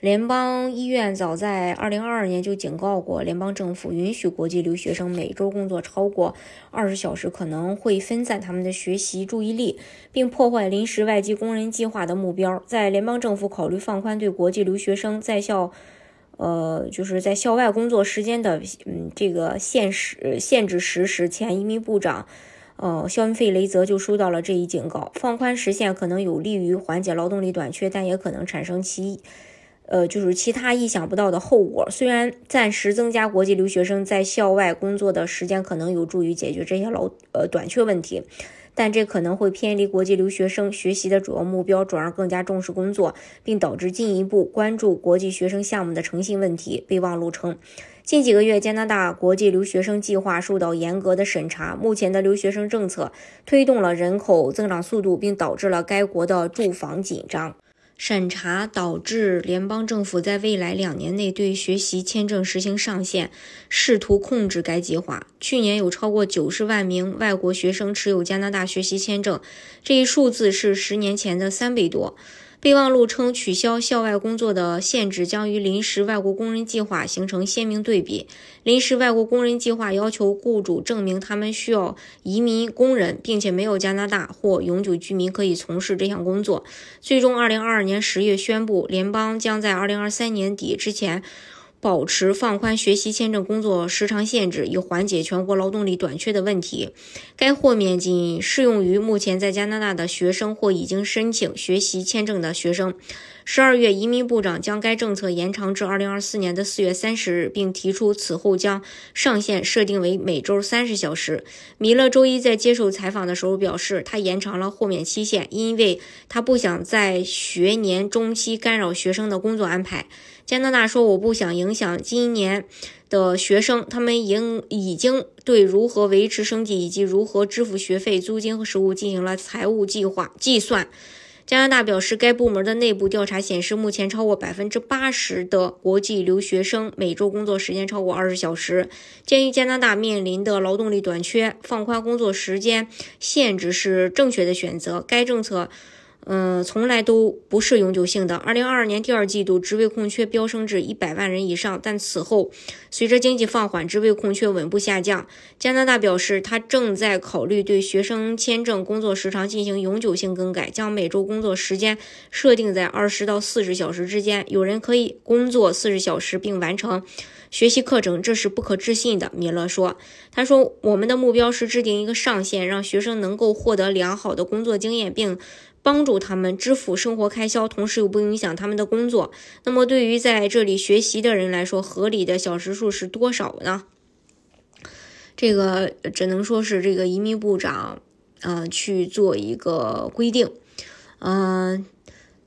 联邦医院早在二零二二年就警告过，联邦政府允许国际留学生每周工作超过二十小时，可能会分散他们的学习注意力，并破坏临时外籍工人计划的目标。在联邦政府考虑放宽对国际留学生在校，呃，就是在校外工作时间的嗯这个限时限制时时，前移民部长呃肖恩费雷泽就收到了这一警告。放宽时限可能有利于缓解劳动力短缺，但也可能产生其。呃，就是其他意想不到的后果。虽然暂时增加国际留学生在校外工作的时间，可能有助于解决这些劳呃短缺问题，但这可能会偏离国际留学生学习的主要目标，转而更加重视工作，并导致进一步关注国际学生项目的诚信问题。备忘录称，近几个月加拿大国际留学生计划受到严格的审查。目前的留学生政策推动了人口增长速度，并导致了该国的住房紧张。审查导致联邦政府在未来两年内对学习签证实行上限，试图控制该计划。去年有超过九十万名外国学生持有加拿大学习签证，这一数字是十年前的三倍多。备忘录称，取消校外工作的限制将与临时外国工人计划形成鲜明对比。临时外国工人计划要求雇主证明他们需要移民工人，并且没有加拿大或永久居民可以从事这项工作。最终，二零二二年十月宣布，联邦将在二零二三年底之前。保持放宽学习签证工作时长限制，以缓解全国劳动力短缺的问题。该豁免仅适用于目前在加拿大的学生或已经申请学习签证的学生。十二月，移民部长将该政策延长至二零二四年的四月三十日，并提出此后将上限设定为每周三十小时。米勒周一在接受采访的时候表示，他延长了豁免期限，因为他不想在学年中期干扰学生的工作安排。加拿大说：“我不想影响今年的学生，他们已已经对如何维持生计以及如何支付学费、租金和食物进行了财务计划计算。”加拿大表示，该部门的内部调查显示，目前超过百分之八十的国际留学生每周工作时间超过二十小时。鉴于加拿大面临的劳动力短缺，放宽工作时间限制是正确的选择。该政策。嗯，从来都不是永久性的。二零二二年第二季度职位空缺飙升至一百万人以上，但此后随着经济放缓，职位空缺稳步下降。加拿大表示，他正在考虑对学生签证工作时长进行永久性更改，将每周工作时间设定在二十到四十小时之间。有人可以工作四十小时并完成学习课程，这是不可置信的。米勒说：“他说，我们的目标是制定一个上限，让学生能够获得良好的工作经验，并。”帮助他们支付生活开销，同时又不影响他们的工作。那么，对于在这里学习的人来说，合理的小时数是多少呢？这个只能说是这个移民部长，呃，去做一个规定，嗯。